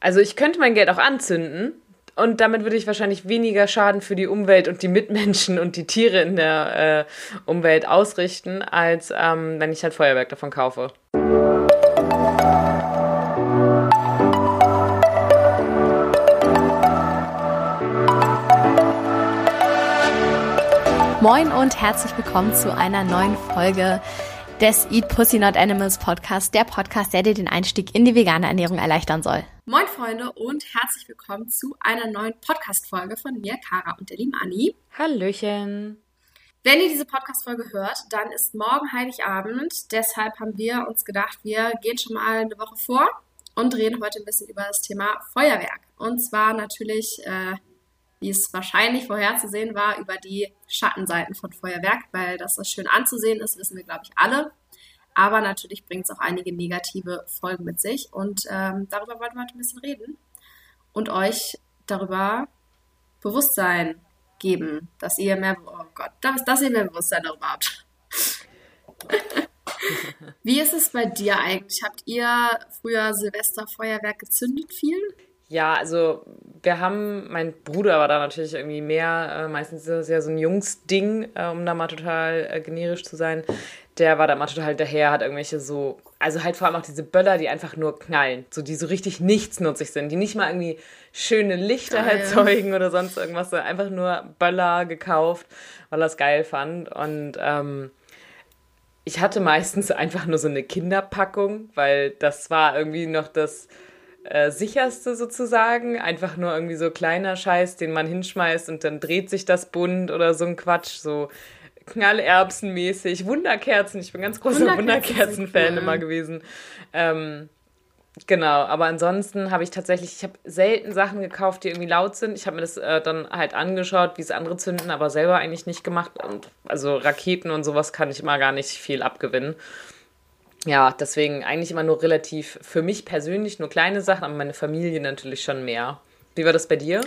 Also ich könnte mein Geld auch anzünden und damit würde ich wahrscheinlich weniger Schaden für die Umwelt und die Mitmenschen und die Tiere in der äh, Umwelt ausrichten, als ähm, wenn ich halt Feuerwerk davon kaufe. Moin und herzlich willkommen zu einer neuen Folge des Eat Pussy Not Animals Podcast, der Podcast, der dir den Einstieg in die vegane Ernährung erleichtern soll. Moin Freunde und herzlich willkommen zu einer neuen Podcast-Folge von mir, Kara und der lieben Anni. Hallöchen. Wenn ihr diese Podcast-Folge hört, dann ist morgen Heiligabend. Deshalb haben wir uns gedacht, wir gehen schon mal eine Woche vor und reden heute ein bisschen über das Thema Feuerwerk. Und zwar natürlich äh, wie es wahrscheinlich vorherzusehen war, über die Schattenseiten von Feuerwerk, weil dass das schön anzusehen ist, wissen wir, glaube ich, alle. Aber natürlich bringt es auch einige negative Folgen mit sich. Und ähm, darüber wollten wir heute ein bisschen reden und euch darüber Bewusstsein geben, dass ihr mehr, oh Gott, dass, dass ihr mehr Bewusstsein darüber habt. Wie ist es bei dir eigentlich? Habt ihr früher Silvesterfeuerwerk gezündet viel? Ja, also wir haben, mein Bruder war da natürlich irgendwie mehr, äh, meistens ist das ja so ein Jungsding, äh, um da mal total äh, generisch zu sein. Der war da mal total hinterher, hat irgendwelche so, also halt vor allem auch diese Böller, die einfach nur knallen, so die so richtig nichtsnutzig sind, die nicht mal irgendwie schöne Lichter geil. erzeugen oder sonst irgendwas, sondern einfach nur Böller gekauft, weil er es geil fand. Und ähm, ich hatte meistens einfach nur so eine Kinderpackung, weil das war irgendwie noch das äh, sicherste sozusagen. Einfach nur irgendwie so kleiner Scheiß, den man hinschmeißt und dann dreht sich das bunt oder so ein Quatsch. So Knallerbsenmäßig. Wunderkerzen. Ich bin ganz großer Wunderkerzen-Fan cool. immer gewesen. Ähm, Genau, aber ansonsten habe ich tatsächlich, ich habe selten Sachen gekauft, die irgendwie laut sind. Ich habe mir das äh, dann halt angeschaut, wie es andere zünden, aber selber eigentlich nicht gemacht. Und also Raketen und sowas kann ich immer gar nicht viel abgewinnen ja, deswegen eigentlich immer nur relativ für mich persönlich nur kleine Sachen, aber meine Familie natürlich schon mehr. Wie war das bei dir?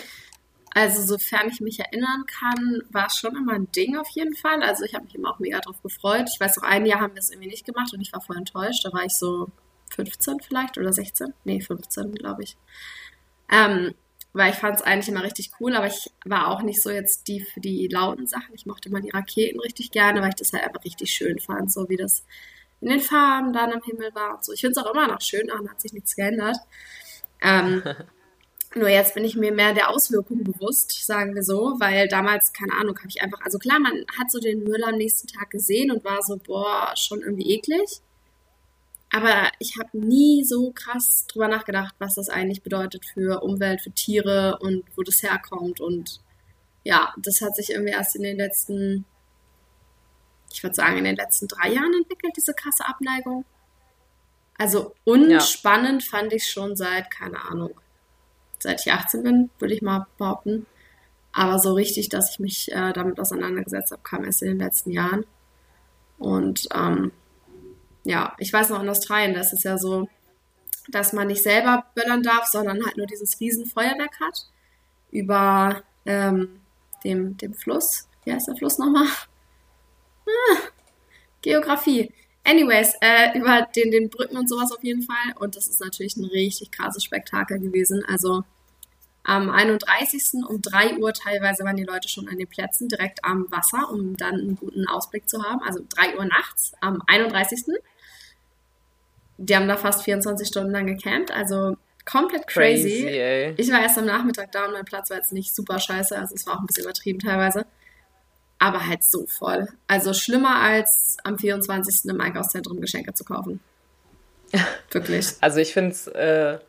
Also, sofern ich mich erinnern kann, war es schon immer ein Ding auf jeden Fall. Also, ich habe mich immer auch mega drauf gefreut. Ich weiß auch, ein Jahr haben wir es irgendwie nicht gemacht und ich war voll enttäuscht. Da war ich so 15 vielleicht oder 16. Nee, 15, glaube ich. Ähm, weil ich fand es eigentlich immer richtig cool, aber ich war auch nicht so jetzt die für die lauten Sachen. Ich mochte immer die Raketen richtig gerne, weil ich das halt einfach richtig schön fand, so wie das in den Farben dann am Himmel war und so. Ich finde es auch immer noch schön, daran hat sich nichts geändert. Ähm, nur jetzt bin ich mir mehr der Auswirkungen bewusst, sagen wir so, weil damals, keine Ahnung, habe ich einfach, also klar, man hat so den Müll am nächsten Tag gesehen und war so, boah, schon irgendwie eklig. Aber ich habe nie so krass drüber nachgedacht, was das eigentlich bedeutet für Umwelt, für Tiere und wo das herkommt. Und ja, das hat sich irgendwie erst in den letzten ich würde sagen, in den letzten drei Jahren entwickelt, diese krasse Abneigung. Also unspannend ja. fand ich schon seit, keine Ahnung, seit ich 18 bin, würde ich mal behaupten. Aber so richtig, dass ich mich äh, damit auseinandergesetzt habe, kam erst in den letzten Jahren. Und ähm, ja, ich weiß noch in Australien, das ist ja so, dass man nicht selber böllern darf, sondern halt nur dieses Riesenfeuerwerk hat über ähm, dem, dem Fluss. Wie heißt der Fluss nochmal? Ah, Geografie. Anyways, äh, über den, den Brücken und sowas auf jeden Fall. Und das ist natürlich ein richtig krasses Spektakel gewesen. Also am 31. um 3 Uhr teilweise waren die Leute schon an den Plätzen direkt am Wasser, um dann einen guten Ausblick zu haben. Also 3 Uhr nachts am 31. Die haben da fast 24 Stunden lang gecampt. Also komplett crazy. crazy ich war erst am Nachmittag da und mein Platz war jetzt nicht super scheiße. Also es war auch ein bisschen übertrieben teilweise aber halt so voll. Also schlimmer als am 24. im Einkaufszentrum Geschenke zu kaufen. Wirklich. Also ich finde es, äh,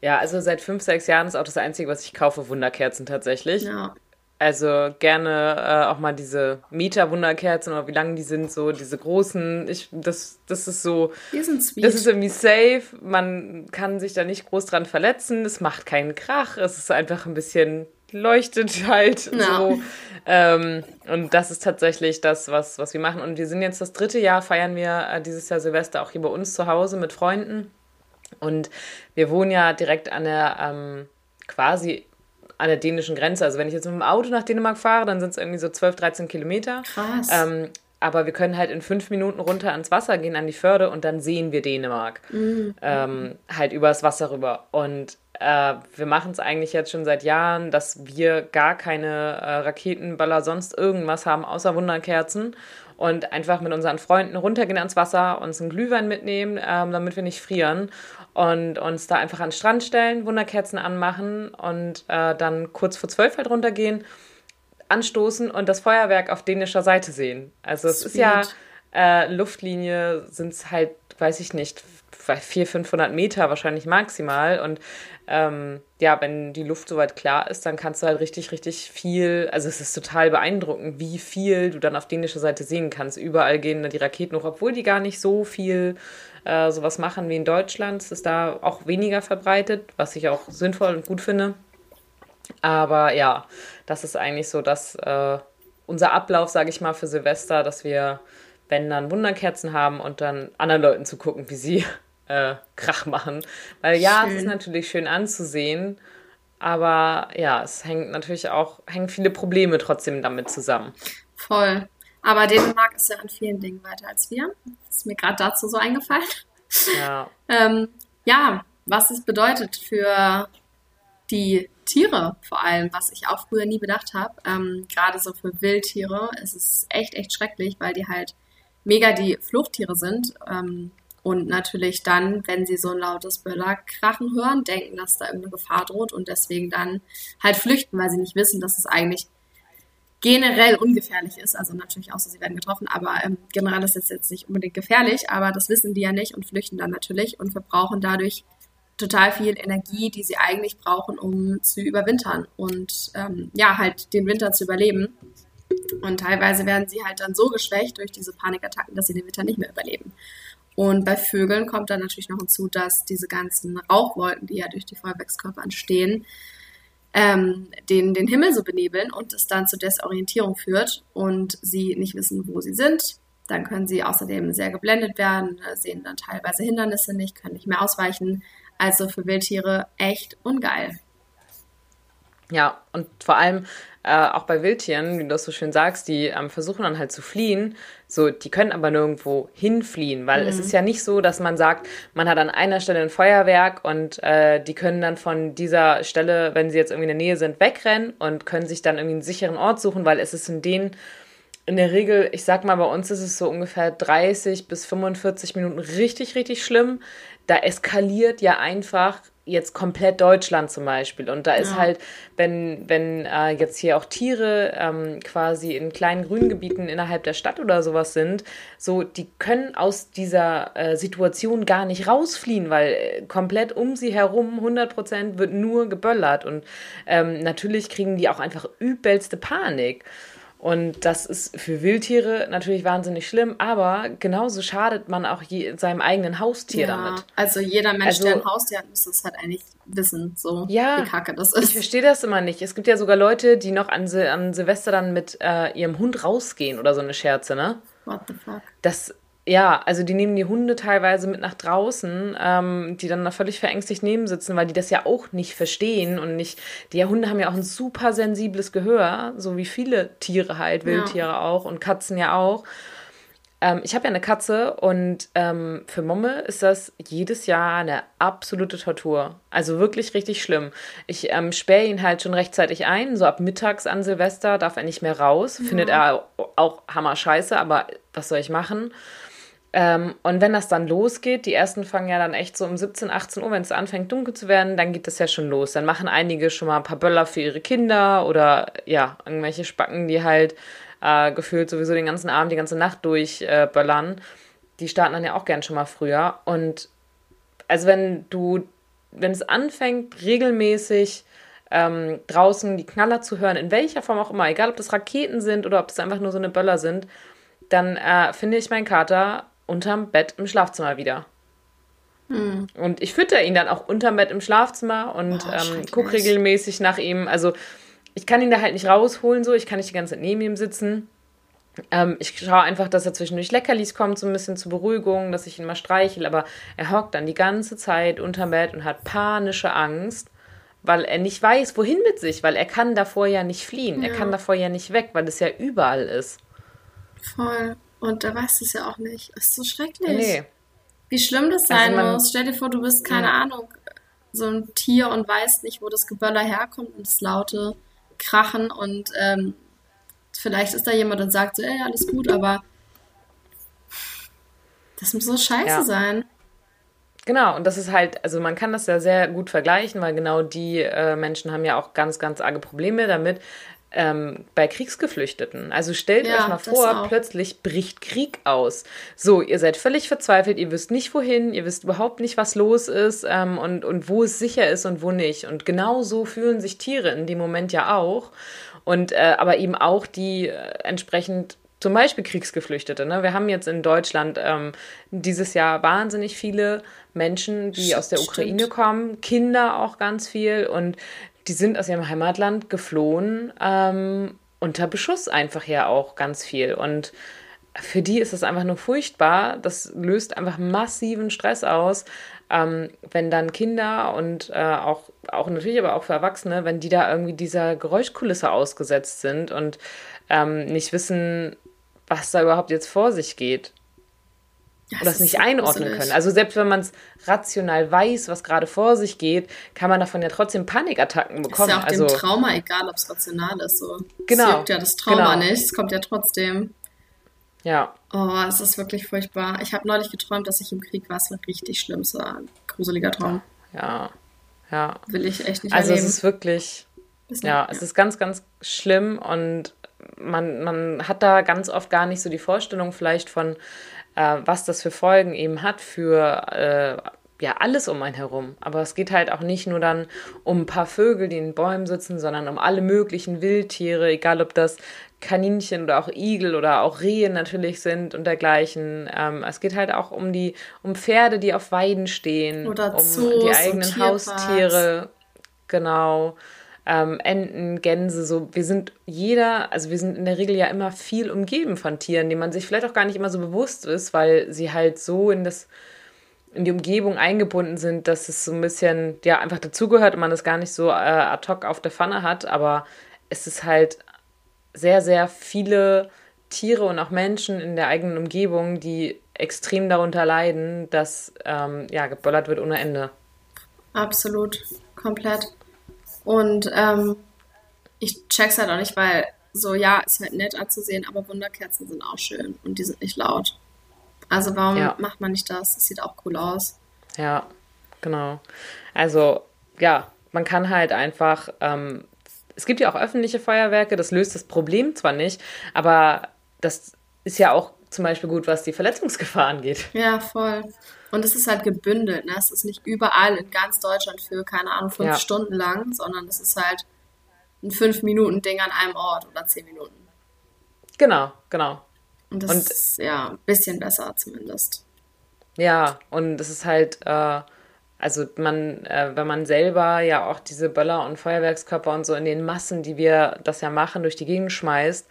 ja, also seit fünf, sechs Jahren ist auch das Einzige, was ich kaufe, Wunderkerzen tatsächlich. Ja. Also gerne äh, auch mal diese Mieter-Wunderkerzen oder wie lang die sind, so diese großen. Ich, das, das ist so. Die sind sweet. Das ist irgendwie safe. Man kann sich da nicht groß dran verletzen. Es macht keinen Krach. Es ist einfach ein bisschen leuchtet halt ja. so. Ähm, und das ist tatsächlich das, was, was wir machen. Und wir sind jetzt das dritte Jahr, feiern wir äh, dieses Jahr Silvester auch hier bei uns zu Hause mit Freunden. Und wir wohnen ja direkt an der ähm, quasi an der dänischen Grenze. Also wenn ich jetzt mit dem Auto nach Dänemark fahre, dann sind es irgendwie so 12, 13 Kilometer. Krass. Ähm, aber wir können halt in fünf Minuten runter ans Wasser gehen, an die Förde und dann sehen wir Dänemark. Mhm. Ähm, halt übers Wasser rüber. Und äh, wir machen es eigentlich jetzt schon seit Jahren, dass wir gar keine äh, Raketenballer sonst irgendwas haben, außer Wunderkerzen. Und einfach mit unseren Freunden runtergehen ans Wasser, uns einen Glühwein mitnehmen, ähm, damit wir nicht frieren. Und uns da einfach an den Strand stellen, Wunderkerzen anmachen und äh, dann kurz vor zwölf halt runtergehen, anstoßen und das Feuerwerk auf dänischer Seite sehen. Also es ist ja äh, Luftlinie, sind es halt, weiß ich nicht, 400, 500 Meter wahrscheinlich maximal. Und ähm, ja, wenn die Luft soweit klar ist, dann kannst du halt richtig, richtig viel, also es ist total beeindruckend, wie viel du dann auf dänischer Seite sehen kannst. Überall gehen die Raketen hoch, obwohl die gar nicht so viel äh, sowas machen wie in Deutschland. Es ist da auch weniger verbreitet, was ich auch sinnvoll und gut finde. Aber ja, das ist eigentlich so, dass äh, unser Ablauf, sage ich mal, für Silvester, dass wir, wenn dann Wunderkerzen haben und dann anderen Leuten zu gucken, wie sie äh, Krach machen. Weil ja, schön. es ist natürlich schön anzusehen, aber ja, es hängt natürlich auch, hängen viele Probleme trotzdem damit zusammen. Voll. Aber Dänemark ist ja an vielen Dingen weiter als wir. Das ist mir gerade dazu so eingefallen. Ja. ähm, ja, was es bedeutet für die Tiere vor allem, was ich auch früher nie bedacht habe. Ähm, Gerade so für Wildtiere ist es echt, echt schrecklich, weil die halt mega die Fluchttiere sind. Ähm, und natürlich dann, wenn sie so ein lautes Böllerkrachen hören, denken, dass da irgendeine Gefahr droht und deswegen dann halt flüchten, weil sie nicht wissen, dass es eigentlich generell ungefährlich ist. Also natürlich außer sie werden getroffen, aber ähm, generell ist es jetzt nicht unbedingt gefährlich, aber das wissen die ja nicht und flüchten dann natürlich und verbrauchen dadurch total viel Energie, die sie eigentlich brauchen, um zu überwintern und ähm, ja, halt den Winter zu überleben. Und teilweise werden sie halt dann so geschwächt durch diese Panikattacken, dass sie den Winter nicht mehr überleben. Und bei Vögeln kommt dann natürlich noch hinzu, dass diese ganzen Rauchwolken, die ja durch die Feuerwerkskörper entstehen, ähm, den, den Himmel so benebeln und es dann zur Desorientierung führt und sie nicht wissen, wo sie sind. Dann können sie außerdem sehr geblendet werden, sehen dann teilweise Hindernisse nicht, können nicht mehr ausweichen. Also für Wildtiere echt ungeil. Ja, und vor allem äh, auch bei Wildtieren, wie du das so schön sagst, die ähm, versuchen dann halt zu fliehen. So, die können aber nirgendwo hinfliehen, weil mhm. es ist ja nicht so, dass man sagt, man hat an einer Stelle ein Feuerwerk und äh, die können dann von dieser Stelle, wenn sie jetzt irgendwie in der Nähe sind, wegrennen und können sich dann irgendwie einen sicheren Ort suchen, weil es ist in den in der Regel, ich sag mal, bei uns ist es so ungefähr 30 bis 45 Minuten richtig, richtig schlimm. Da eskaliert ja einfach jetzt komplett Deutschland zum Beispiel. Und da ist ja. halt, wenn, wenn äh, jetzt hier auch Tiere ähm, quasi in kleinen Grüngebieten innerhalb der Stadt oder sowas sind, so, die können aus dieser äh, Situation gar nicht rausfliehen, weil äh, komplett um sie herum 100 Prozent wird nur geböllert. Und ähm, natürlich kriegen die auch einfach übelste Panik. Und das ist für Wildtiere natürlich wahnsinnig schlimm, aber genauso schadet man auch je, seinem eigenen Haustier ja, damit. Also jeder Mensch, also, der ein Haustier hat, muss das halt eigentlich wissen, so ja, wie kacke das ist. Ich verstehe das immer nicht. Es gibt ja sogar Leute, die noch an, Sil an Silvester dann mit äh, ihrem Hund rausgehen oder so eine Scherze, ne? What the fuck? Das ja, also die nehmen die Hunde teilweise mit nach draußen, ähm, die dann da völlig verängstigt neben sitzen, weil die das ja auch nicht verstehen und nicht. Die Hunde haben ja auch ein super sensibles Gehör, so wie viele Tiere halt, Wildtiere ja. auch und Katzen ja auch. Ähm, ich habe ja eine Katze und ähm, für Momme ist das jedes Jahr eine absolute Tortur. Also wirklich richtig schlimm. Ich ähm, sperre ihn halt schon rechtzeitig ein, so ab mittags an Silvester darf er nicht mehr raus. Ja. Findet er auch hammer scheiße, aber was soll ich machen? Ähm, und wenn das dann losgeht, die ersten fangen ja dann echt so um 17, 18 Uhr, wenn es anfängt dunkel zu werden, dann geht das ja schon los. Dann machen einige schon mal ein paar Böller für ihre Kinder oder ja, irgendwelche Spacken, die halt äh, gefühlt sowieso den ganzen Abend, die ganze Nacht durchböllern. Äh, die starten dann ja auch gern schon mal früher. Und also wenn du, wenn es anfängt, regelmäßig ähm, draußen die Knaller zu hören, in welcher Form auch immer, egal ob das Raketen sind oder ob das einfach nur so eine Böller sind, dann äh, finde ich meinen Kater unterm Bett im Schlafzimmer wieder. Hm. Und ich fütter ihn dann auch unterm Bett im Schlafzimmer und oh, ähm, gucke regelmäßig nach ihm. Also ich kann ihn da halt nicht rausholen, so ich kann nicht die ganze Zeit neben ihm sitzen. Ähm, ich schaue einfach, dass er zwischendurch Leckerlis kommt, so ein bisschen zur Beruhigung, dass ich ihn mal streichel, aber er hockt dann die ganze Zeit unterm Bett und hat panische Angst, weil er nicht weiß, wohin mit sich, weil er kann davor ja nicht fliehen, ja. er kann davor ja nicht weg, weil es ja überall ist. Voll. Und er weiß es ja auch nicht. Das ist so schrecklich. Nee. Wie schlimm das also sein also muss. Stell dir vor, du bist, keine ja. Ahnung, so ein Tier und weißt nicht, wo das Geböller herkommt und das laute Krachen und ähm, vielleicht ist da jemand und sagt so, ey, alles gut, aber das muss so scheiße ja. sein. Genau, und das ist halt, also man kann das ja sehr gut vergleichen, weil genau die äh, Menschen haben ja auch ganz, ganz arge Probleme damit, ähm, bei Kriegsgeflüchteten. Also stellt ja, euch mal vor, plötzlich bricht Krieg aus. So, ihr seid völlig verzweifelt, ihr wisst nicht wohin, ihr wisst überhaupt nicht, was los ist ähm, und, und wo es sicher ist und wo nicht. Und genau so fühlen sich Tiere in dem Moment ja auch. Und äh, aber eben auch die äh, entsprechend zum Beispiel Kriegsgeflüchtete. Ne? Wir haben jetzt in Deutschland ähm, dieses Jahr wahnsinnig viele Menschen, die aus der Ukraine kommen, Kinder auch ganz viel und die sind aus ihrem Heimatland geflohen, ähm, unter Beschuss einfach ja auch ganz viel. Und für die ist es einfach nur furchtbar. Das löst einfach massiven Stress aus, ähm, wenn dann Kinder und äh, auch, auch natürlich aber auch für Erwachsene, wenn die da irgendwie dieser Geräuschkulisse ausgesetzt sind und ähm, nicht wissen, was da überhaupt jetzt vor sich geht das, das nicht einordnen gruselig. können. Also selbst wenn man es rational weiß, was gerade vor sich geht, kann man davon ja trotzdem Panikattacken bekommen. Ist ja auch also, dem Trauma egal, ob es rational ist. So. Genau. Es ja das Trauma genau. nicht, es kommt ja trotzdem. Ja. Oh, es ist wirklich furchtbar. Ich habe neulich geträumt, dass ich im Krieg war. Es war richtig schlimm. Es war ein gruseliger Traum. Ja. Ja. Will ich echt nicht Also erleben. es ist wirklich, ja, ja, es ist ganz, ganz schlimm und man, man hat da ganz oft gar nicht so die Vorstellung vielleicht von, äh, was das für Folgen eben hat für äh, ja alles um einen herum. Aber es geht halt auch nicht nur dann um ein paar Vögel, die in Bäumen sitzen, sondern um alle möglichen Wildtiere, egal ob das Kaninchen oder auch Igel oder auch Rehe natürlich sind und dergleichen. Ähm, es geht halt auch um die um Pferde, die auf Weiden stehen, oder um Zoos die eigenen Haustiere. Genau ähm, Enten, Gänse, so, wir sind jeder, also wir sind in der Regel ja immer viel umgeben von Tieren, denen man sich vielleicht auch gar nicht immer so bewusst ist, weil sie halt so in das, in die Umgebung eingebunden sind, dass es so ein bisschen, ja, einfach dazugehört und man das gar nicht so äh, ad hoc auf der Pfanne hat, aber es ist halt sehr, sehr viele Tiere und auch Menschen in der eigenen Umgebung, die extrem darunter leiden, dass ähm, ja, geböllert wird ohne Ende. Absolut, komplett. Und ähm, ich check's halt auch nicht, weil so, ja, ist halt nett anzusehen, aber Wunderkerzen sind auch schön und die sind nicht laut. Also warum ja. macht man nicht das? Das sieht auch cool aus. Ja, genau. Also, ja, man kann halt einfach, ähm, es gibt ja auch öffentliche Feuerwerke, das löst das Problem zwar nicht, aber das ist ja auch zum Beispiel gut, was die Verletzungsgefahr angeht. Ja, voll. Und es ist halt gebündelt. Ne? Es ist nicht überall in ganz Deutschland für, keine Ahnung, fünf ja. Stunden lang, sondern es ist halt ein fünf Minuten Ding an einem Ort oder zehn Minuten. Genau, genau. Und das und, ist ja ein bisschen besser zumindest. Ja, und es ist halt, äh, also man, äh, wenn man selber ja auch diese Böller und Feuerwerkskörper und so in den Massen, die wir das ja machen, durch die Gegend schmeißt,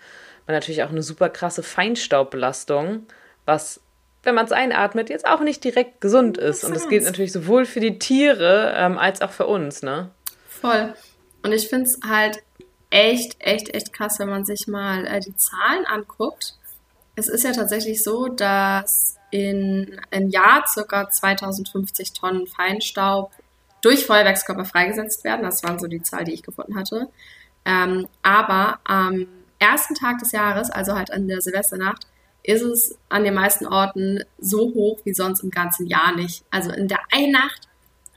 man natürlich auch eine super krasse Feinstaubbelastung, was wenn man es einatmet, jetzt auch nicht direkt gesund ist. Und das gilt natürlich sowohl für die Tiere ähm, als auch für uns, ne? Voll. Und ich finde es halt echt, echt, echt krass, wenn man sich mal äh, die Zahlen anguckt. Es ist ja tatsächlich so, dass in einem Jahr circa 2050 Tonnen Feinstaub durch Feuerwerkskörper freigesetzt werden. Das waren so die Zahl, die ich gefunden hatte. Ähm, aber am ersten Tag des Jahres, also halt an der Silvesternacht, ist es an den meisten Orten so hoch wie sonst im ganzen Jahr nicht. Also in der einen Nacht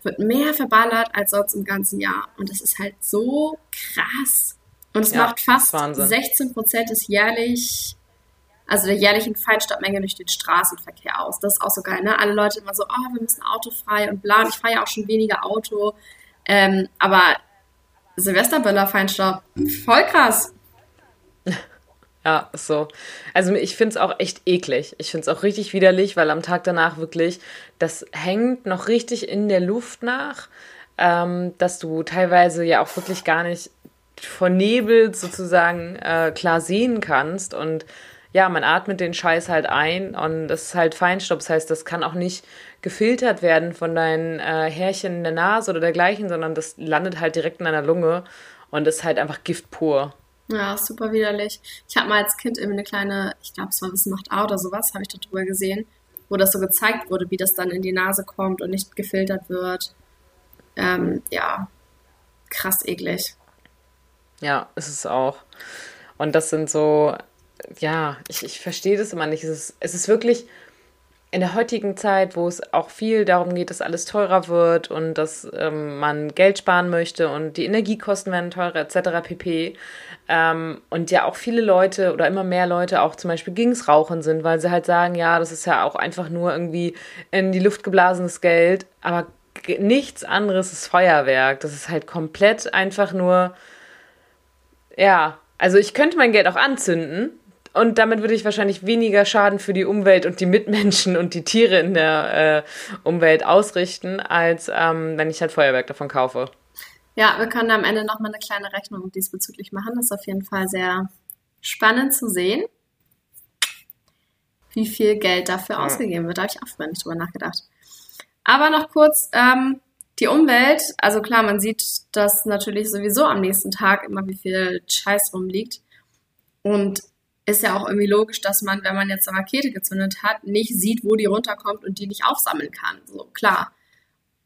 wird mehr verballert als sonst im ganzen Jahr. Und das ist halt so krass. Und es ja, macht fast 16 Prozent des jährlich, also der jährlichen Feinstaubmenge durch den Straßenverkehr aus. Das ist auch so geil, ne? Alle Leute immer so, oh, wir müssen autofrei und bla. Ich fahre ja auch schon weniger Auto. Ähm, aber Silvesterböller Feinstaub, voll krass. Ja, ist so. Also ich finde es auch echt eklig. Ich finde es auch richtig widerlich, weil am Tag danach wirklich, das hängt noch richtig in der Luft nach, ähm, dass du teilweise ja auch wirklich gar nicht von Nebel sozusagen äh, klar sehen kannst. Und ja, man atmet den Scheiß halt ein und das ist halt Feinstaub. Das heißt, das kann auch nicht gefiltert werden von deinen äh, Härchen in der Nase oder dergleichen, sondern das landet halt direkt in deiner Lunge und ist halt einfach Gift pur. Ja, super widerlich. Ich habe mal als Kind irgendwie eine kleine, ich glaube, es war Wissen macht A oder sowas, habe ich darüber gesehen, wo das so gezeigt wurde, wie das dann in die Nase kommt und nicht gefiltert wird. ähm, ja, krass eklig. Ja, ist es auch. Und das sind so, ja, ich, ich verstehe das immer nicht. Es ist, es ist wirklich in der heutigen Zeit, wo es auch viel darum geht, dass alles teurer wird und dass ähm, man Geld sparen möchte und die Energiekosten werden teurer etc. pp. Ähm, und ja auch viele Leute oder immer mehr Leute auch zum Beispiel gegens Rauchen sind, weil sie halt sagen, ja, das ist ja auch einfach nur irgendwie in die Luft geblasenes Geld, aber nichts anderes ist Feuerwerk. Das ist halt komplett einfach nur, ja, also ich könnte mein Geld auch anzünden, und damit würde ich wahrscheinlich weniger Schaden für die Umwelt und die Mitmenschen und die Tiere in der äh, Umwelt ausrichten, als ähm, wenn ich halt Feuerwerk davon kaufe. Ja, wir können am Ende nochmal eine kleine Rechnung diesbezüglich machen. Das ist auf jeden Fall sehr spannend zu sehen, wie viel Geld dafür ja. ausgegeben wird. Da habe ich auch vorher nicht drüber nachgedacht. Aber noch kurz, ähm, die Umwelt, also klar, man sieht das natürlich sowieso am nächsten Tag immer, wie viel Scheiß rumliegt. Und ist ja auch irgendwie logisch, dass man, wenn man jetzt eine Rakete gezündet hat, nicht sieht, wo die runterkommt und die nicht aufsammeln kann. So, klar.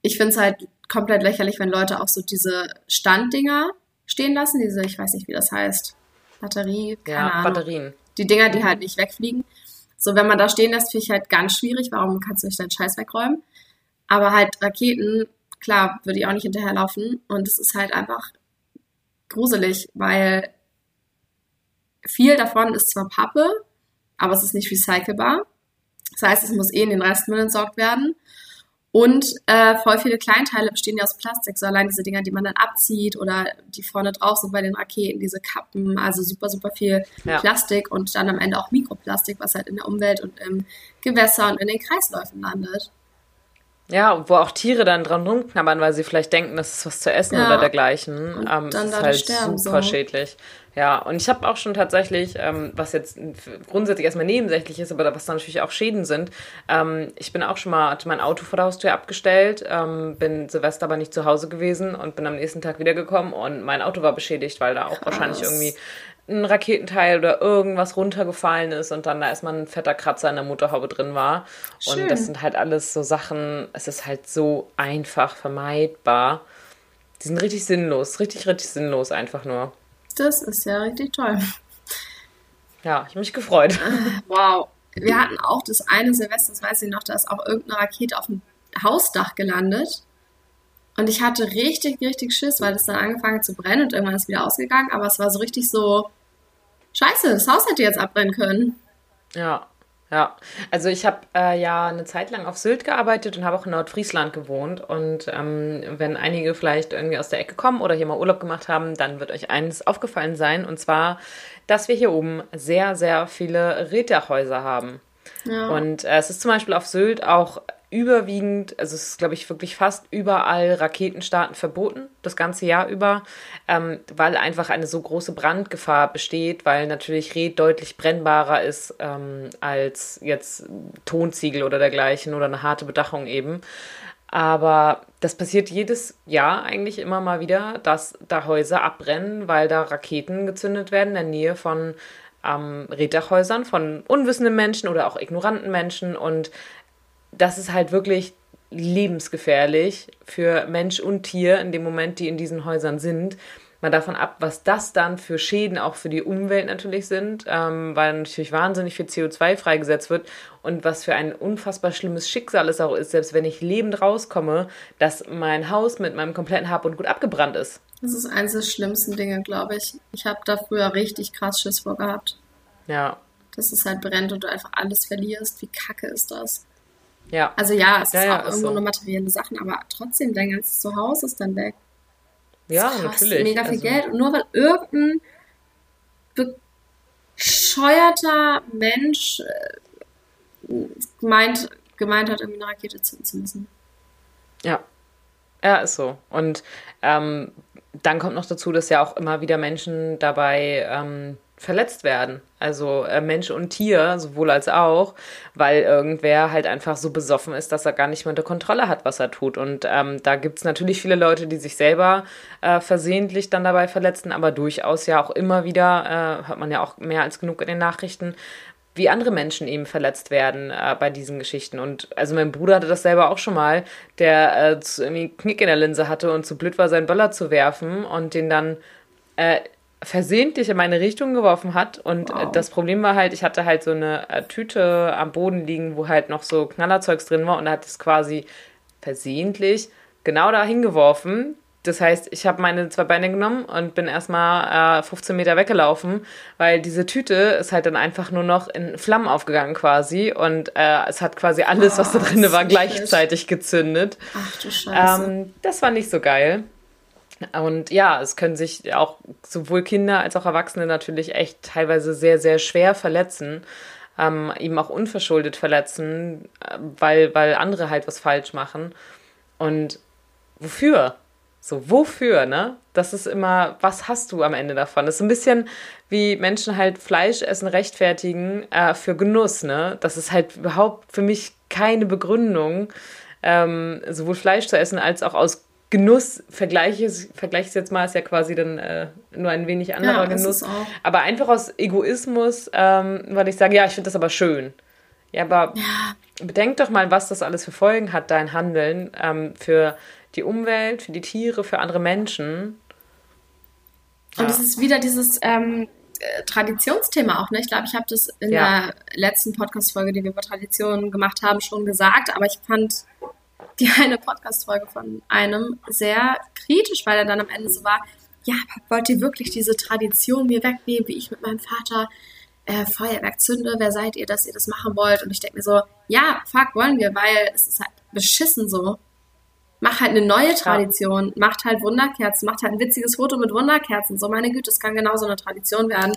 Ich finde es halt komplett lächerlich, wenn Leute auch so diese Standdinger stehen lassen, diese, ich weiß nicht, wie das heißt, Batterie, keine ja, Ahnung. Batterien. Die Dinger, die halt nicht wegfliegen. So, wenn man da stehen lässt, finde ich halt ganz schwierig. Warum kannst du nicht deinen Scheiß wegräumen? Aber halt Raketen, klar, würde ich auch nicht hinterherlaufen. Und es ist halt einfach gruselig, weil viel davon ist zwar Pappe, aber es ist nicht recycelbar. Das heißt, es muss eh in den Restmüll entsorgt werden. Und äh, voll viele Kleinteile bestehen ja aus Plastik, so allein diese Dinger, die man dann abzieht oder die vorne drauf sind bei den Raketen, diese Kappen, also super, super viel ja. Plastik und dann am Ende auch Mikroplastik, was halt in der Umwelt und im Gewässer und in den Kreisläufen landet. Ja, wo auch Tiere dann dran rumknabbern, weil sie vielleicht denken, das ist was zu essen ja. oder dergleichen. Und ähm, dann ist halt sterben, super so. schädlich. Ja, und ich habe auch schon tatsächlich, ähm, was jetzt grundsätzlich erstmal nebensächlich ist, aber was da natürlich auch Schäden sind, ähm, ich bin auch schon mal, hatte mein Auto vor der Haustür abgestellt, ähm, bin Silvester aber nicht zu Hause gewesen und bin am nächsten Tag wiedergekommen und mein Auto war beschädigt, weil da auch Krass. wahrscheinlich irgendwie ein Raketenteil oder irgendwas runtergefallen ist und dann da erstmal ein fetter Kratzer in der Motorhaube drin war. Schön. Und das sind halt alles so Sachen, es ist halt so einfach vermeidbar. Die sind richtig sinnlos, richtig, richtig sinnlos einfach nur. Das ist ja richtig toll. Ja, ich habe mich gefreut. Wow. Wir hatten auch das eine Silvester, das weiß ich noch, da ist auch irgendeine Rakete auf dem Hausdach gelandet. Und ich hatte richtig, richtig Schiss, weil das dann angefangen zu brennen und irgendwann ist wieder ausgegangen. Aber es war so richtig so, scheiße, das Haus hätte jetzt abbrennen können. Ja, ja, also ich habe äh, ja eine Zeit lang auf Sylt gearbeitet und habe auch in Nordfriesland gewohnt. Und ähm, wenn einige vielleicht irgendwie aus der Ecke kommen oder hier mal Urlaub gemacht haben, dann wird euch eines aufgefallen sein. Und zwar, dass wir hier oben sehr, sehr viele Reddachhäuser haben. Ja. Und äh, es ist zum Beispiel auf Sylt auch überwiegend, also es ist, glaube ich, wirklich fast überall Raketenstarten verboten, das ganze Jahr über, ähm, weil einfach eine so große Brandgefahr besteht, weil natürlich Red deutlich brennbarer ist ähm, als jetzt Tonziegel oder dergleichen oder eine harte Bedachung eben. Aber das passiert jedes Jahr eigentlich immer mal wieder, dass da Häuser abbrennen, weil da Raketen gezündet werden in der Nähe von ähm, Reddachhäusern von unwissenden Menschen oder auch ignoranten Menschen und das ist halt wirklich lebensgefährlich für Mensch und Tier in dem Moment, die in diesen Häusern sind. Mal davon ab, was das dann für Schäden auch für die Umwelt natürlich sind, ähm, weil natürlich wahnsinnig viel CO2 freigesetzt wird und was für ein unfassbar schlimmes Schicksal es auch ist, selbst wenn ich lebend rauskomme, dass mein Haus mit meinem kompletten Hab und Gut abgebrannt ist. Das ist eines der schlimmsten Dinge, glaube ich. Ich habe da früher richtig krass Schiss vor gehabt. Ja. Dass es halt brennt und du einfach alles verlierst. Wie kacke ist das? Ja. Also ja, es ja, ist ja, auch ist irgendwo so. nur materielle Sachen, aber trotzdem, dein ganzes Zuhause ist dann weg. Ja, das natürlich. Mega viel also. Geld. Und nur weil irgendein bescheuerter Mensch äh, gemeint, gemeint hat, irgendwie eine Rakete zünden zu müssen. Ja. Ja, ist so. Und ähm, dann kommt noch dazu, dass ja auch immer wieder Menschen dabei ähm, verletzt werden. Also äh, Mensch und Tier, sowohl als auch, weil irgendwer halt einfach so besoffen ist, dass er gar nicht mehr unter Kontrolle hat, was er tut. Und ähm, da gibt es natürlich viele Leute, die sich selber äh, versehentlich dann dabei verletzen, aber durchaus ja auch immer wieder, äh, hört man ja auch mehr als genug in den Nachrichten, wie andere Menschen eben verletzt werden äh, bei diesen Geschichten. Und also mein Bruder hatte das selber auch schon mal, der äh, irgendwie Knick in der Linse hatte und zu blöd war, seinen Böller zu werfen und den dann äh, versehentlich in meine Richtung geworfen hat. Und äh, wow. das Problem war halt, ich hatte halt so eine äh, Tüte am Boden liegen, wo halt noch so Knallerzeugs drin war und er hat es quasi versehentlich genau da hingeworfen. Das heißt, ich habe meine zwei Beine genommen und bin erstmal äh, 15 Meter weggelaufen, weil diese Tüte ist halt dann einfach nur noch in Flammen aufgegangen quasi und äh, es hat quasi alles, oh, was da drin war, gleichzeitig gezündet. Ach du Scheiße. Ähm, das war nicht so geil. Und ja, es können sich auch sowohl Kinder als auch Erwachsene natürlich echt teilweise sehr, sehr schwer verletzen, ähm, eben auch unverschuldet verletzen, äh, weil, weil andere halt was falsch machen. Und wofür? So, wofür, ne? Das ist immer, was hast du am Ende davon? Das ist ein bisschen wie Menschen halt Fleisch essen rechtfertigen äh, für Genuss, ne? Das ist halt überhaupt für mich keine Begründung, ähm, sowohl Fleisch zu essen als auch aus Genuss, vergleiche es vergleich jetzt mal, ist ja quasi dann äh, nur ein wenig anderer ja, Genuss. Aber einfach aus Egoismus, ähm, weil ich sage, ja, ich finde das aber schön. Ja, aber ja. bedenk doch mal, was das alles für Folgen hat, dein Handeln ähm, für die Umwelt, für die Tiere, für andere Menschen. Ja. Und es ist wieder dieses ähm, äh, Traditionsthema auch, ne? Ich glaube, ich habe das in ja. der letzten Podcast-Folge, die wir über Traditionen gemacht haben, schon gesagt, aber ich fand die eine Podcast-Folge von einem sehr kritisch, weil er dann am Ende so war, ja, wollt ihr wirklich diese Tradition mir wegnehmen, wie ich mit meinem Vater äh, Feuerwerk zünde? Wer seid ihr, dass ihr das machen wollt? Und ich denke mir so, ja, fuck, wollen wir, weil es ist halt beschissen so. Mach halt eine neue Tradition, macht halt Wunderkerzen, macht halt ein witziges Foto mit Wunderkerzen. So, meine Güte, es kann genauso eine Tradition werden.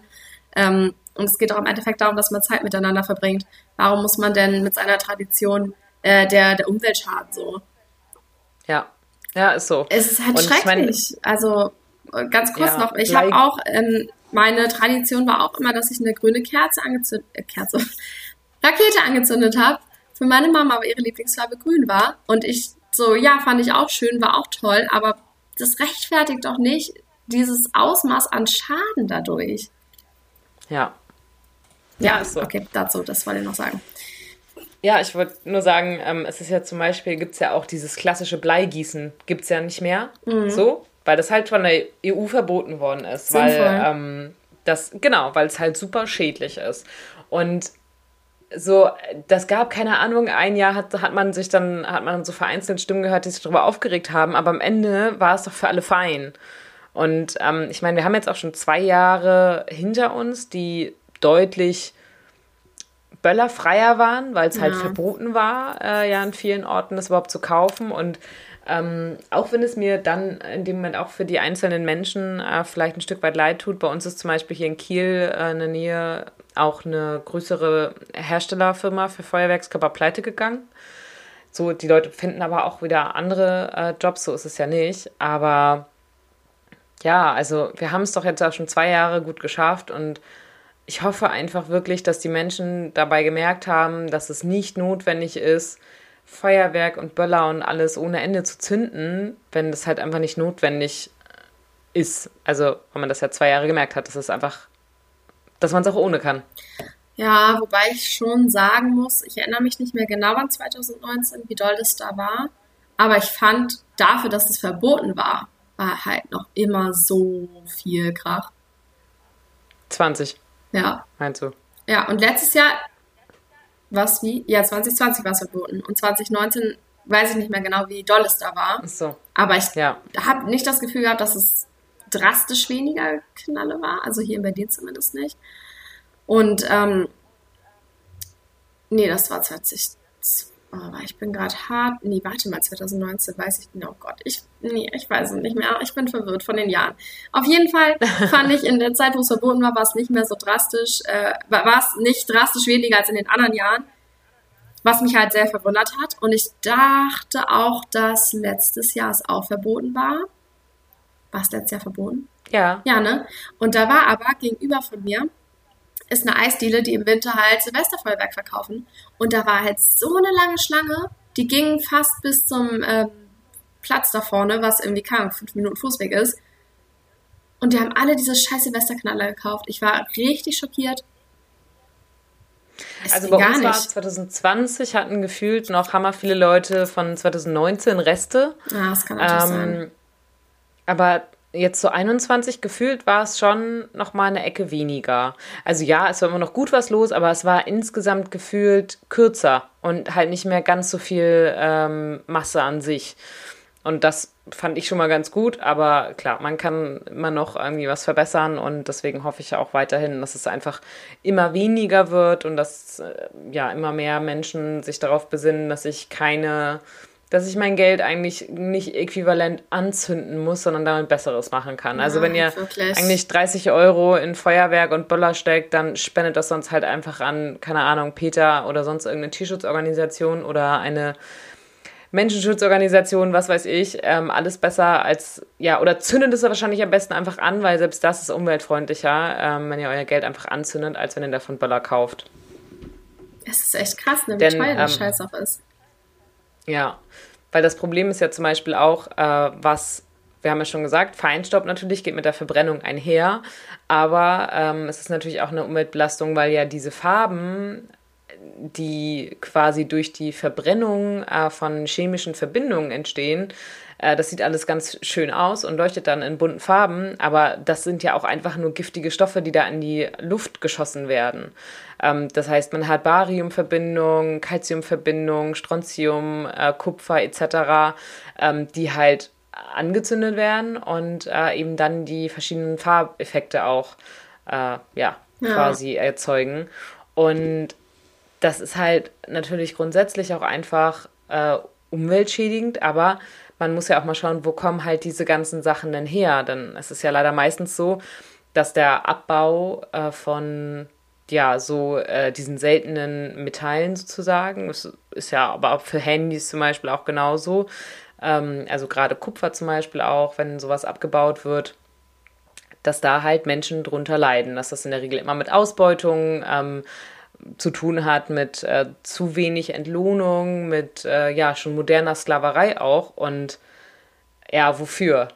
Ähm, und es geht auch im Endeffekt darum, dass man Zeit miteinander verbringt. Warum muss man denn mit seiner Tradition äh, der, der Umwelt schaden. So. Ja, ja, ist so. Es ist halt Und schrecklich. Ich mein, also ganz kurz ja, noch, ich habe auch, ähm, meine Tradition war auch immer, dass ich eine grüne Kerze angezündet, äh, Kerze, Rakete angezündet habe für meine Mama, weil ihre Lieblingsfarbe grün war. Und ich so, ja, fand ich auch schön, war auch toll, aber das rechtfertigt doch nicht dieses Ausmaß an Schaden dadurch. Ja. Ja, ja so. okay, dazu, das wollte ich noch sagen. Ja, ich wollte nur sagen, ähm, es ist ja zum Beispiel, gibt es ja auch dieses klassische Bleigießen, gibt es ja nicht mehr. Mhm. So, weil das halt von der EU verboten worden ist. Sinnvoll. Weil ähm, das, genau, weil es halt super schädlich ist. Und so, das gab keine Ahnung, ein Jahr hat, hat man sich dann, hat man so vereinzelt Stimmen gehört, die sich darüber aufgeregt haben, aber am Ende war es doch für alle fein. Und ähm, ich meine, wir haben jetzt auch schon zwei Jahre hinter uns, die deutlich böllerfreier waren, weil es halt ja. halt verboten war, äh, ja in vielen Orten das überhaupt zu kaufen. Und ähm, auch wenn es mir dann in dem Moment auch für die einzelnen Menschen äh, vielleicht ein Stück weit leid tut, bei uns ist zum Beispiel hier in Kiel äh, in der Nähe auch eine größere Herstellerfirma für Feuerwerkskörper pleite gegangen. So, die Leute finden aber auch wieder andere äh, Jobs, so ist es ja nicht. Aber ja, also wir haben es doch jetzt auch schon zwei Jahre gut geschafft und ich hoffe einfach wirklich, dass die Menschen dabei gemerkt haben, dass es nicht notwendig ist, Feuerwerk und Böller und alles ohne Ende zu zünden, wenn das halt einfach nicht notwendig ist. Also, wenn man das ja zwei Jahre gemerkt hat, dass es einfach, dass man es auch ohne kann. Ja, wobei ich schon sagen muss, ich erinnere mich nicht mehr genau an 2019, wie doll das da war. Aber ich fand, dafür, dass es verboten war, war halt noch immer so viel Krach. 20. Ja. Meinst du? Ja, und letztes Jahr, was wie? Ja, 2020 war es verboten. Und 2019 weiß ich nicht mehr genau, wie doll es da war. Ach so. Aber ich ja. habe nicht das Gefühl gehabt, dass es drastisch weniger Knalle war. Also hier in Berlin zumindest nicht. Und ähm, nee, das war 2020 aber ich bin gerade hart. Nee, warte mal, 2019 weiß ich nicht. Oh Gott, ich, nee, ich weiß es nicht mehr. Ich bin verwirrt von den Jahren. Auf jeden Fall fand ich in der Zeit, wo es verboten war, war es nicht mehr so drastisch, äh, war es nicht drastisch weniger als in den anderen Jahren. Was mich halt sehr verwundert hat. Und ich dachte auch, dass letztes Jahr es auch verboten war. War es letztes Jahr verboten? Ja. Ja, ne? Und da war aber gegenüber von mir ist eine Eisdiele, die im Winter halt Silvesterfeuerwerk verkaufen. Und da war halt so eine lange Schlange, die ging fast bis zum ähm, Platz da vorne, was irgendwie kaum fünf Minuten Fußweg ist. Und die haben alle diese scheiß Silvesterknaller gekauft. Ich war richtig schockiert. also bei uns war es 2020, hatten gefühlt noch hammer viele Leute von 2019 Reste. Ja, das kann natürlich ähm, sein. Aber jetzt so 21 gefühlt war es schon noch mal eine Ecke weniger. Also ja, es war immer noch gut was los, aber es war insgesamt gefühlt kürzer und halt nicht mehr ganz so viel ähm, Masse an sich. Und das fand ich schon mal ganz gut, aber klar, man kann immer noch irgendwie was verbessern und deswegen hoffe ich auch weiterhin, dass es einfach immer weniger wird und dass äh, ja immer mehr Menschen sich darauf besinnen, dass ich keine dass ich mein Geld eigentlich nicht äquivalent anzünden muss, sondern damit Besseres machen kann. Also ja, wenn ihr wirklich. eigentlich 30 Euro in Feuerwerk und Böller steckt, dann spendet das sonst halt einfach an, keine Ahnung, Peter oder sonst irgendeine Tierschutzorganisation oder eine Menschenschutzorganisation, was weiß ich, ähm, alles besser als, ja, oder zündet es wahrscheinlich am besten einfach an, weil selbst das ist umweltfreundlicher, ähm, wenn ihr euer Geld einfach anzündet, als wenn ihr davon Böller kauft. Es ist echt krass, ne, wie Denn, teuer der ähm, Scheiß auch ist. Ja, weil das Problem ist ja zum Beispiel auch, äh, was wir haben ja schon gesagt, Feinstaub natürlich geht mit der Verbrennung einher, aber ähm, es ist natürlich auch eine Umweltbelastung, weil ja diese Farben, die quasi durch die Verbrennung äh, von chemischen Verbindungen entstehen, äh, das sieht alles ganz schön aus und leuchtet dann in bunten Farben, aber das sind ja auch einfach nur giftige Stoffe, die da in die Luft geschossen werden. Ähm, das heißt, man hat Bariumverbindungen, Calciumverbindungen, Strontium, äh, Kupfer etc., ähm, die halt angezündet werden und äh, eben dann die verschiedenen Farbeffekte auch äh, ja, ja, quasi erzeugen. Und das ist halt natürlich grundsätzlich auch einfach äh, umweltschädigend, aber man muss ja auch mal schauen, wo kommen halt diese ganzen Sachen denn her? Denn es ist ja leider meistens so, dass der Abbau äh, von ja, so äh, diesen seltenen Metallen sozusagen, das ist ja aber auch für Handys zum Beispiel auch genauso, ähm, also gerade Kupfer zum Beispiel auch, wenn sowas abgebaut wird, dass da halt Menschen drunter leiden, dass das in der Regel immer mit Ausbeutung ähm, zu tun hat mit äh, zu wenig Entlohnung, mit äh, ja schon moderner Sklaverei auch und ja, wofür?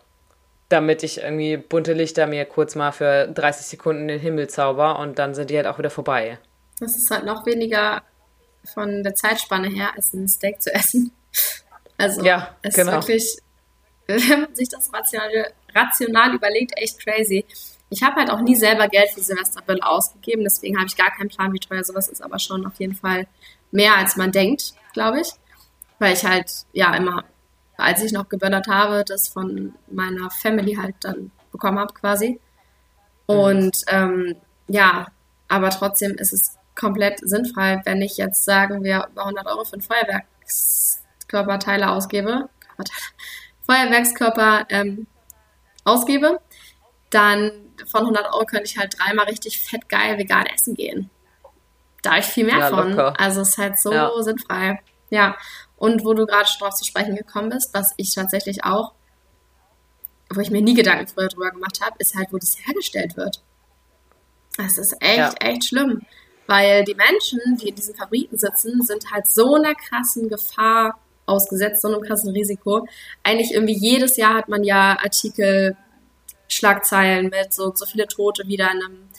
Damit ich irgendwie bunte Lichter mir kurz mal für 30 Sekunden in den Himmel zauber und dann sind die halt auch wieder vorbei. Das ist halt noch weniger von der Zeitspanne her, als ein Steak zu essen. Also ja, es genau. ist wirklich, wenn man sich das rational, rational überlegt, echt crazy. Ich habe halt auch nie selber Geld für Silvesterböll ausgegeben, deswegen habe ich gar keinen Plan, wie teuer sowas ist, aber schon auf jeden Fall mehr, als man denkt, glaube ich. Weil ich halt, ja, immer, als ich noch geböllert habe, das von meiner Family halt dann bekommen habe quasi. Und ähm, ja, aber trotzdem ist es komplett sinnfrei, wenn ich jetzt sagen wir über 100 Euro für ein Feuerwerkskörperteile ausgebe, Feuerwerkskörper ähm, ausgebe, dann von 100 Euro könnte ich halt dreimal richtig fett geil vegan essen gehen. Da habe ich viel mehr ja, von. Locker. Also es ist halt so ja. sinnfrei. Ja. Und wo du gerade schon drauf zu sprechen gekommen bist, was ich tatsächlich auch, wo ich mir nie Gedanken früher drüber gemacht habe, ist halt, wo das hergestellt wird. Das ist echt, ja. echt schlimm. Weil die Menschen, die in diesen Fabriken sitzen, sind halt so einer krassen Gefahr ausgesetzt, so einem krassen Risiko. Eigentlich irgendwie jedes Jahr hat man ja Artikel Schlagzeilen mit so, so viele Tote wieder in einem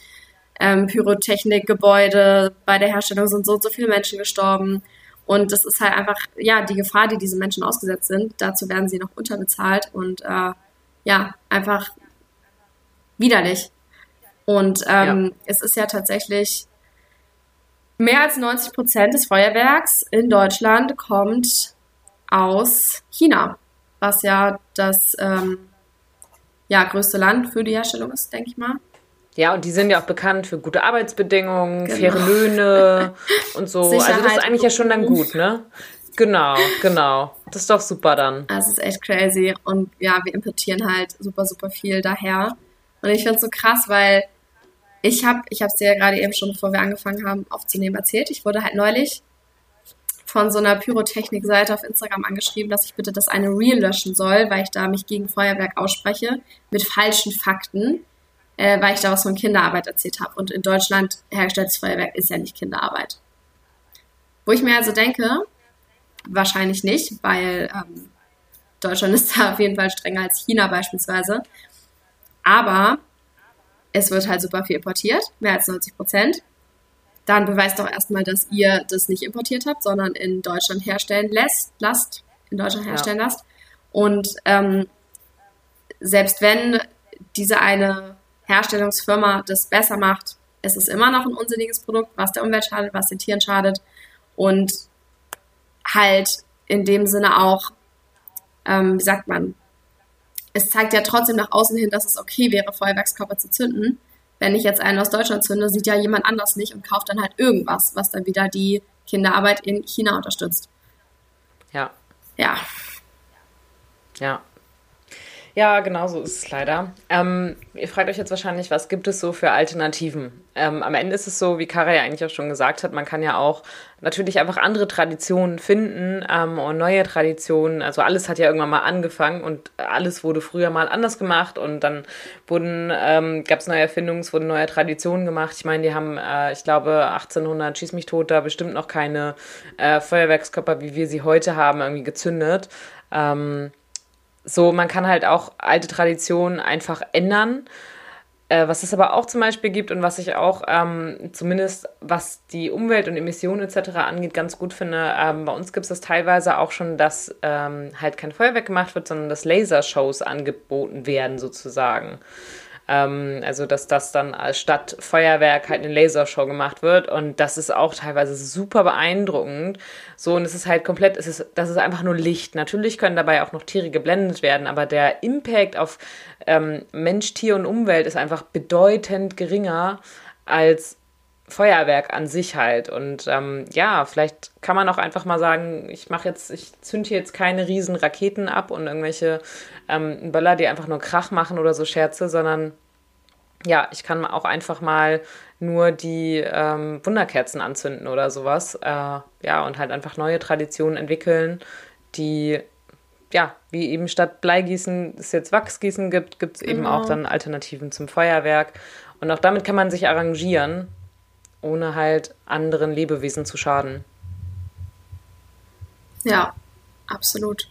ähm, Pyrotechnikgebäude. Bei der Herstellung sind so so viele Menschen gestorben. Und das ist halt einfach, ja, die Gefahr, die diese Menschen ausgesetzt sind. Dazu werden sie noch unterbezahlt und äh, ja, einfach widerlich. Und ähm, ja. es ist ja tatsächlich mehr als 90 Prozent des Feuerwerks in Deutschland kommt aus China, was ja das ähm, ja, größte Land für die Herstellung ist, denke ich mal. Ja, und die sind ja auch bekannt für gute Arbeitsbedingungen, genau. faire Löhne und so. Sicherheit also das ist eigentlich ja schon dann gut, ne? Genau, genau. Das ist doch super dann. Das ist echt crazy. Und ja, wir importieren halt super, super viel daher. Und ich finde es so krass, weil ich habe, ich habe es dir ja gerade eben schon, bevor wir angefangen haben aufzunehmen, erzählt. Ich wurde halt neulich von so einer Pyrotechnik-Seite auf Instagram angeschrieben, dass ich bitte das eine Reel löschen soll, weil ich da mich gegen Feuerwerk ausspreche mit falschen Fakten, äh, weil ich da was von Kinderarbeit erzählt habe. Und in Deutschland hergestelltes Feuerwerk ist ja nicht Kinderarbeit. Wo ich mir also denke, wahrscheinlich nicht, weil ähm, Deutschland ist da auf jeden Fall strenger als China beispielsweise. Aber es wird halt super viel importiert, mehr als 90 Prozent. Dann beweist doch erstmal, dass ihr das nicht importiert habt, sondern in Deutschland herstellen lässt, lasst, in Deutschland herstellen ja. lasst. Und ähm, selbst wenn diese eine Herstellungsfirma das besser macht, ist es immer noch ein unsinniges Produkt, was der Umwelt schadet, was den Tieren schadet und halt in dem Sinne auch, ähm, wie sagt man, es zeigt ja trotzdem nach außen hin, dass es okay wäre, Feuerwerkskörper zu zünden. Wenn ich jetzt einen aus Deutschland zünde, sieht ja jemand anders nicht und kauft dann halt irgendwas, was dann wieder die Kinderarbeit in China unterstützt. Ja. Ja. Ja, ja, genau so ist es leider. Ähm, ihr fragt euch jetzt wahrscheinlich, was gibt es so für Alternativen? Ähm, am Ende ist es so, wie Kara ja eigentlich auch schon gesagt hat, man kann ja auch natürlich einfach andere Traditionen finden ähm, und neue Traditionen. Also alles hat ja irgendwann mal angefangen und alles wurde früher mal anders gemacht und dann wurden ähm, gab es neue Erfindungen, es wurden neue Traditionen gemacht. Ich meine, die haben, äh, ich glaube, 1800 schieß mich tot da bestimmt noch keine äh, Feuerwerkskörper, wie wir sie heute haben, irgendwie gezündet. Ähm, so, man kann halt auch alte Traditionen einfach ändern. Äh, was es aber auch zum Beispiel gibt und was ich auch ähm, zumindest was die Umwelt und Emissionen etc. angeht, ganz gut finde, ähm, bei uns gibt es das teilweise auch schon, dass ähm, halt kein Feuerwerk gemacht wird, sondern dass Lasershows angeboten werden sozusagen. Ähm, also, dass das dann statt Feuerwerk halt eine Lasershow gemacht wird. Und das ist auch teilweise super beeindruckend. So, und es ist halt komplett, es ist, das ist einfach nur Licht. Natürlich können dabei auch noch Tiere geblendet werden, aber der Impact auf ähm, Mensch, Tier und Umwelt ist einfach bedeutend geringer als Feuerwerk an sich halt. Und ähm, ja, vielleicht kann man auch einfach mal sagen, ich mache jetzt, ich zünde hier jetzt keine riesen Raketen ab und irgendwelche ähm, Böller, die einfach nur Krach machen oder so Scherze, sondern ja, ich kann auch einfach mal nur die ähm, Wunderkerzen anzünden oder sowas. Äh, ja, und halt einfach neue Traditionen entwickeln, die ja, wie eben statt Bleigießen es jetzt Wachsgießen gibt, gibt es eben genau. auch dann Alternativen zum Feuerwerk. Und auch damit kann man sich arrangieren ohne halt anderen Lebewesen zu schaden. Ja, absolut.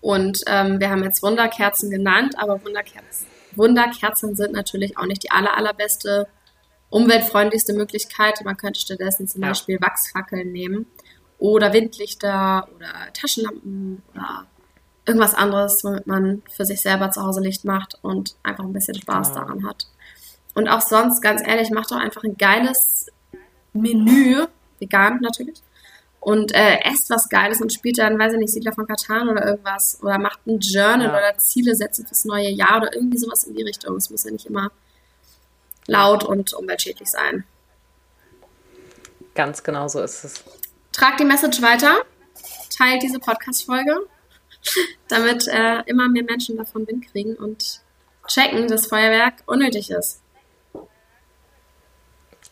Und ähm, wir haben jetzt Wunderkerzen genannt, aber Wunderkerzen, Wunderkerzen sind natürlich auch nicht die aller, allerbeste, umweltfreundlichste Möglichkeit. Man könnte stattdessen zum ja. Beispiel Wachsfackeln nehmen oder Windlichter oder Taschenlampen oder irgendwas anderes, womit man für sich selber zu Hause Licht macht und einfach ein bisschen Spaß ja. daran hat. Und auch sonst, ganz ehrlich, macht doch einfach ein geiles Menü, vegan natürlich, und äh, esst was Geiles und spielt dann, weiß ich nicht, Siedler von Katan oder irgendwas oder macht ein Journal ja. oder Ziele setzen fürs neue Jahr oder irgendwie sowas in die Richtung. Es muss ja nicht immer laut und umweltschädlich sein. Ganz genau so ist es. Tragt die Message weiter, teilt diese Podcast-Folge, damit äh, immer mehr Menschen davon Wind kriegen und checken, dass Feuerwerk unnötig ist.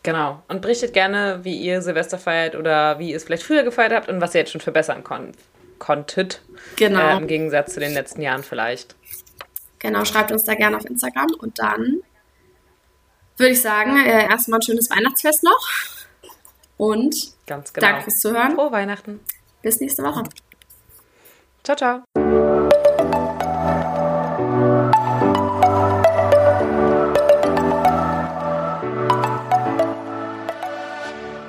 Genau. Und berichtet gerne, wie ihr Silvester feiert oder wie ihr es vielleicht früher gefeiert habt und was ihr jetzt schon verbessern kon konntet. Genau. Äh, Im Gegensatz zu den letzten Jahren vielleicht. Genau, schreibt uns da gerne auf Instagram und dann würde ich sagen, äh, erstmal ein schönes Weihnachtsfest noch. Und Ganz genau. danke fürs Zuhören. Frohe Weihnachten. Bis nächste Woche. Ciao, ciao.